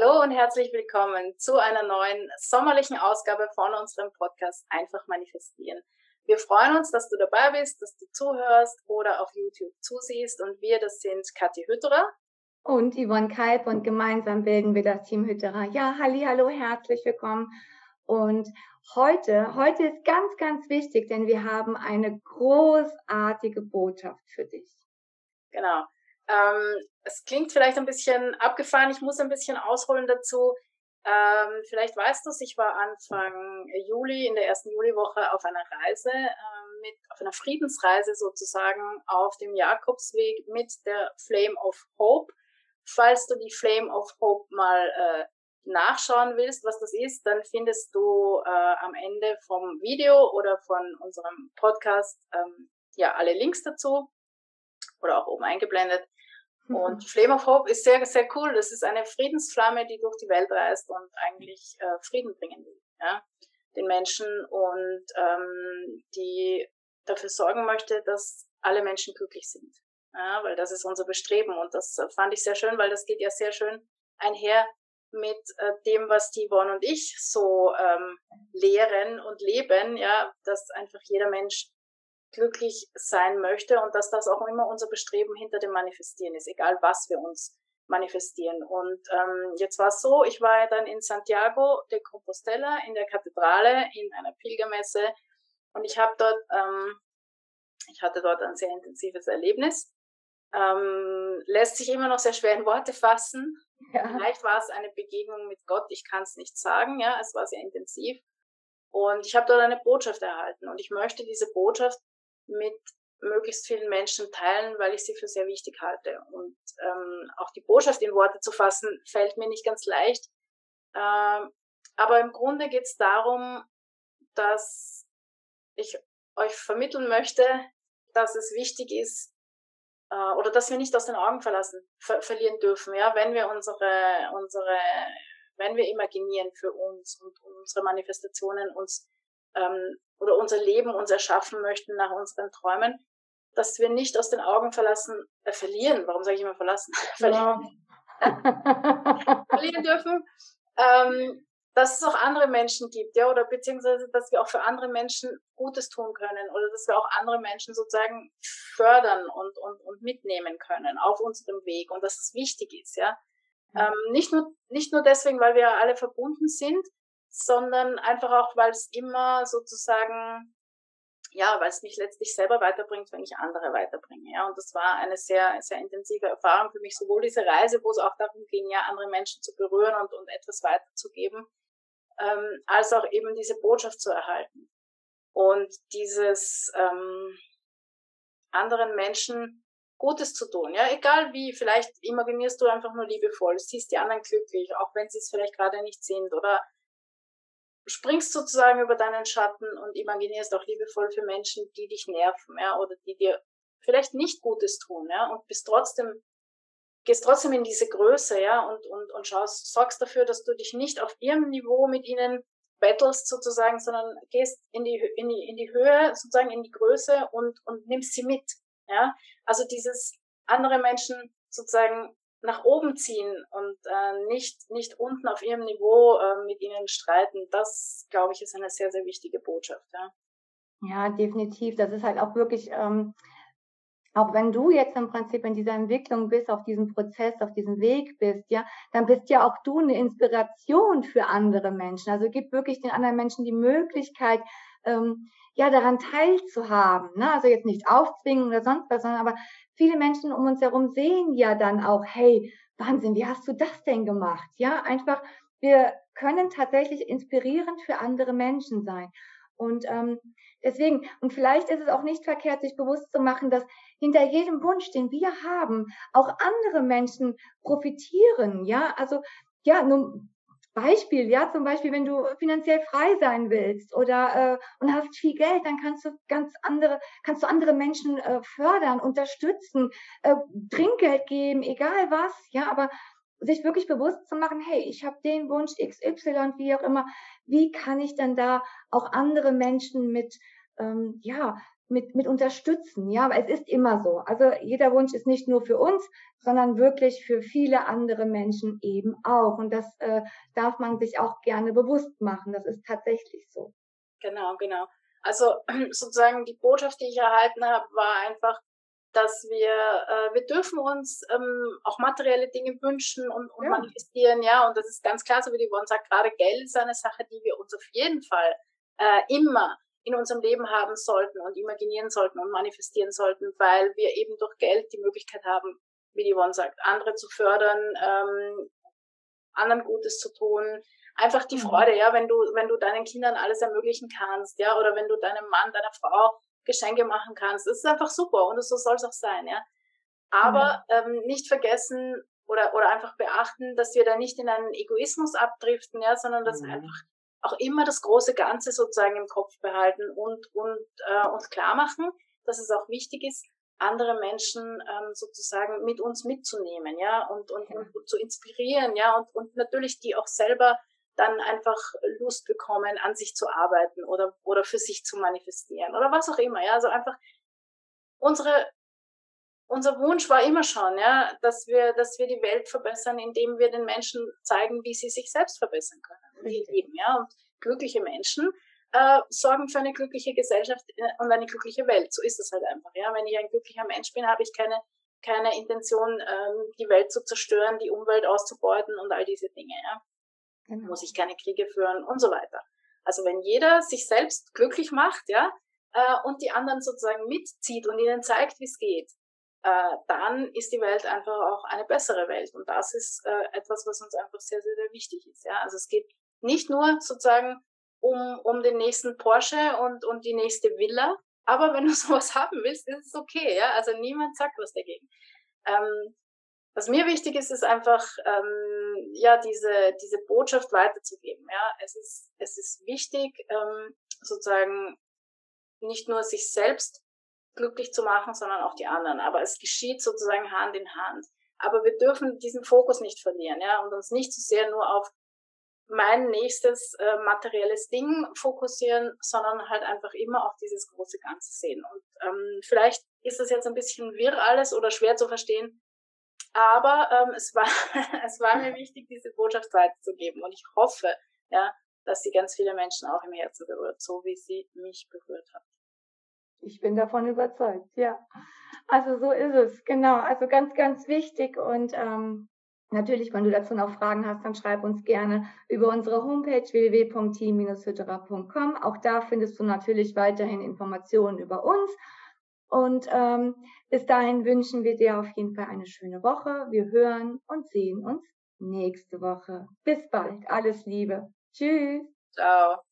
Hallo und herzlich willkommen zu einer neuen sommerlichen Ausgabe von unserem Podcast Einfach manifestieren. Wir freuen uns, dass du dabei bist, dass du zuhörst oder auf YouTube zusiehst und wir, das sind Kathi Hütterer und Yvonne Kalb und gemeinsam bilden wir das Team Hütterer. Ja, halli, hallo, herzlich willkommen. Und heute, heute ist ganz, ganz wichtig, denn wir haben eine großartige Botschaft für dich. Genau. Ähm, es klingt vielleicht ein bisschen abgefahren. Ich muss ein bisschen ausholen dazu. Ähm, vielleicht weißt du es, ich war Anfang Juli, in der ersten Juliwoche auf einer Reise, äh, mit, auf einer Friedensreise sozusagen auf dem Jakobsweg mit der Flame of Hope. Falls du die Flame of Hope mal äh, nachschauen willst, was das ist, dann findest du äh, am Ende vom Video oder von unserem Podcast ähm, ja alle Links dazu oder auch oben eingeblendet. Und Flame of Hope ist sehr, sehr cool. Das ist eine Friedensflamme, die durch die Welt reist und eigentlich äh, Frieden bringen will, ja, den Menschen und ähm, die dafür sorgen möchte, dass alle Menschen glücklich sind. Ja, weil das ist unser Bestreben und das fand ich sehr schön, weil das geht ja sehr schön einher mit äh, dem, was die Yvonne und ich so ähm, lehren und leben, ja, dass einfach jeder Mensch glücklich sein möchte und dass das auch immer unser Bestreben hinter dem Manifestieren ist, egal was wir uns manifestieren. Und ähm, jetzt war es so, ich war ja dann in Santiago de Compostela in der Kathedrale in einer Pilgermesse und ich habe dort, ähm, ich hatte dort ein sehr intensives Erlebnis. Ähm, lässt sich immer noch sehr schwer in Worte fassen. Ja. Vielleicht war es eine Begegnung mit Gott, ich kann es nicht sagen, ja, es war sehr intensiv. Und ich habe dort eine Botschaft erhalten und ich möchte diese Botschaft mit möglichst vielen Menschen teilen, weil ich sie für sehr wichtig halte. Und ähm, auch die Botschaft in Worte zu fassen, fällt mir nicht ganz leicht. Ähm, aber im Grunde geht es darum, dass ich euch vermitteln möchte, dass es wichtig ist, äh, oder dass wir nicht aus den Augen verlassen, ver verlieren dürfen, ja, wenn wir unsere, unsere, wenn wir imaginieren für uns und unsere Manifestationen uns ähm, oder unser Leben uns erschaffen möchten nach unseren Träumen, dass wir nicht aus den Augen verlassen, äh, verlieren, warum sage ich immer verlassen? verlieren, verlieren dürfen, ähm, dass es auch andere Menschen gibt, ja, oder beziehungsweise, dass wir auch für andere Menschen Gutes tun können oder dass wir auch andere Menschen sozusagen fördern und, und, und mitnehmen können auf unserem Weg und dass es wichtig ist, ja. Mhm. Ähm, nicht nur, nicht nur deswegen, weil wir alle verbunden sind, sondern einfach auch, weil es immer sozusagen, ja, weil es mich letztlich selber weiterbringt, wenn ich andere weiterbringe. Ja, und das war eine sehr, sehr intensive Erfahrung für mich, sowohl diese Reise, wo es auch darum ging, ja, andere Menschen zu berühren und, und etwas weiterzugeben, ähm, als auch eben diese Botschaft zu erhalten. Und dieses ähm, anderen Menschen Gutes zu tun, ja, egal wie, vielleicht imaginierst du einfach nur liebevoll, siehst die anderen glücklich, auch wenn sie es vielleicht gerade nicht sind, oder springst sozusagen über deinen Schatten und imaginierst auch liebevoll für Menschen, die dich nerven, ja, oder die dir vielleicht nicht Gutes tun, ja, und bist trotzdem, gehst trotzdem in diese Größe, ja, und, und, und schaust, sorgst dafür, dass du dich nicht auf ihrem Niveau mit ihnen battlest sozusagen, sondern gehst in die, in die, in die Höhe, sozusagen in die Größe und, und nimmst sie mit, ja. Also dieses andere Menschen sozusagen nach oben ziehen und äh, nicht, nicht unten auf ihrem Niveau äh, mit ihnen streiten, das, glaube ich, ist eine sehr, sehr wichtige Botschaft. Ja, ja definitiv. Das ist halt auch wirklich, ähm, auch wenn du jetzt im Prinzip in dieser Entwicklung bist, auf diesem Prozess, auf diesem Weg bist, ja, dann bist ja auch du eine Inspiration für andere Menschen. Also gib wirklich den anderen Menschen die Möglichkeit, ähm, ja, daran teilzuhaben. Ne? Also jetzt nicht aufzwingen oder sonst was, sondern aber viele Menschen um uns herum sehen ja dann auch, hey, Wahnsinn, wie hast du das denn gemacht? Ja, einfach, wir können tatsächlich inspirierend für andere Menschen sein. Und ähm, deswegen, und vielleicht ist es auch nicht verkehrt, sich bewusst zu machen, dass hinter jedem Wunsch, den wir haben, auch andere Menschen profitieren. Ja, also ja, nun, Beispiel, ja, zum Beispiel, wenn du finanziell frei sein willst oder äh, und hast viel Geld, dann kannst du ganz andere, kannst du andere Menschen äh, fördern, unterstützen, äh, Trinkgeld geben, egal was, ja, aber sich wirklich bewusst zu machen, hey, ich habe den Wunsch XY, wie auch immer, wie kann ich denn da auch andere Menschen mit, ähm, ja, mit, mit unterstützen. Ja, es ist immer so. Also jeder Wunsch ist nicht nur für uns, sondern wirklich für viele andere Menschen eben auch. Und das äh, darf man sich auch gerne bewusst machen. Das ist tatsächlich so. Genau, genau. Also sozusagen die Botschaft, die ich erhalten habe, war einfach, dass wir, äh, wir dürfen uns ähm, auch materielle Dinge wünschen und, und ja. manifestieren, ja, und das ist ganz klar, so wie die Yvonne sagt, gerade Geld ist eine Sache, die wir uns auf jeden Fall äh, immer in unserem Leben haben sollten und imaginieren sollten und manifestieren sollten, weil wir eben durch Geld die Möglichkeit haben, wie die Yvonne sagt, andere zu fördern, ähm, anderen Gutes zu tun. Einfach die mhm. Freude, ja, wenn du, wenn du deinen Kindern alles ermöglichen kannst, ja, oder wenn du deinem Mann, deiner Frau Geschenke machen kannst. Das ist einfach super und so soll es auch sein, ja. Aber mhm. ähm, nicht vergessen oder, oder einfach beachten, dass wir da nicht in einen Egoismus abdriften, ja, sondern dass mhm. einfach auch immer das große Ganze sozusagen im Kopf behalten und, und äh, uns klar machen, dass es auch wichtig ist, andere Menschen ähm, sozusagen mit uns mitzunehmen, ja, und, und, und, und zu inspirieren, ja, und, und natürlich die auch selber dann einfach Lust bekommen, an sich zu arbeiten oder, oder für sich zu manifestieren oder was auch immer, ja, also einfach unsere, unser Wunsch war immer schon, ja, dass wir, dass wir die Welt verbessern, indem wir den Menschen zeigen, wie sie sich selbst verbessern können ihr Leben, ja. Und glückliche Menschen äh, sorgen für eine glückliche Gesellschaft äh, und eine glückliche Welt. So ist es halt einfach, ja. Wenn ich ein glücklicher Mensch bin, habe ich keine keine Intention, ähm, die Welt zu zerstören, die Umwelt auszubeuten und all diese Dinge, ja. Genau. Muss ich keine Kriege führen und so weiter. Also wenn jeder sich selbst glücklich macht, ja, äh, und die anderen sozusagen mitzieht und ihnen zeigt, wie es geht, äh, dann ist die Welt einfach auch eine bessere Welt. Und das ist äh, etwas, was uns einfach sehr, sehr, sehr wichtig ist. Ja? Also es geht nicht nur sozusagen um, um den nächsten Porsche und, und die nächste Villa, aber wenn du sowas haben willst, ist es okay. Ja? Also niemand sagt was dagegen. Ähm, was mir wichtig ist, ist einfach ähm, ja diese diese Botschaft weiterzugeben. Ja, es ist es ist wichtig ähm, sozusagen nicht nur sich selbst glücklich zu machen, sondern auch die anderen. Aber es geschieht sozusagen Hand in Hand. Aber wir dürfen diesen Fokus nicht verlieren, ja, und uns nicht zu so sehr nur auf mein nächstes äh, materielles Ding fokussieren, sondern halt einfach immer auf dieses große Ganze sehen. Und ähm, vielleicht ist das jetzt ein bisschen wirr alles oder schwer zu verstehen, aber ähm, es war es war mir wichtig, diese Botschaft weiterzugeben. Und ich hoffe, ja, dass sie ganz viele Menschen auch im Herzen berührt, so wie sie mich berührt hat. Ich bin davon überzeugt, ja. Also so ist es, genau. Also ganz, ganz wichtig. Und ähm, natürlich, wenn du dazu noch Fragen hast, dann schreib uns gerne über unsere Homepage www.team-hütterer.com. Auch da findest du natürlich weiterhin Informationen über uns. Und ähm, bis dahin wünschen wir dir auf jeden Fall eine schöne Woche. Wir hören und sehen uns nächste Woche. Bis bald. Alles Liebe. Tschüss. Ciao.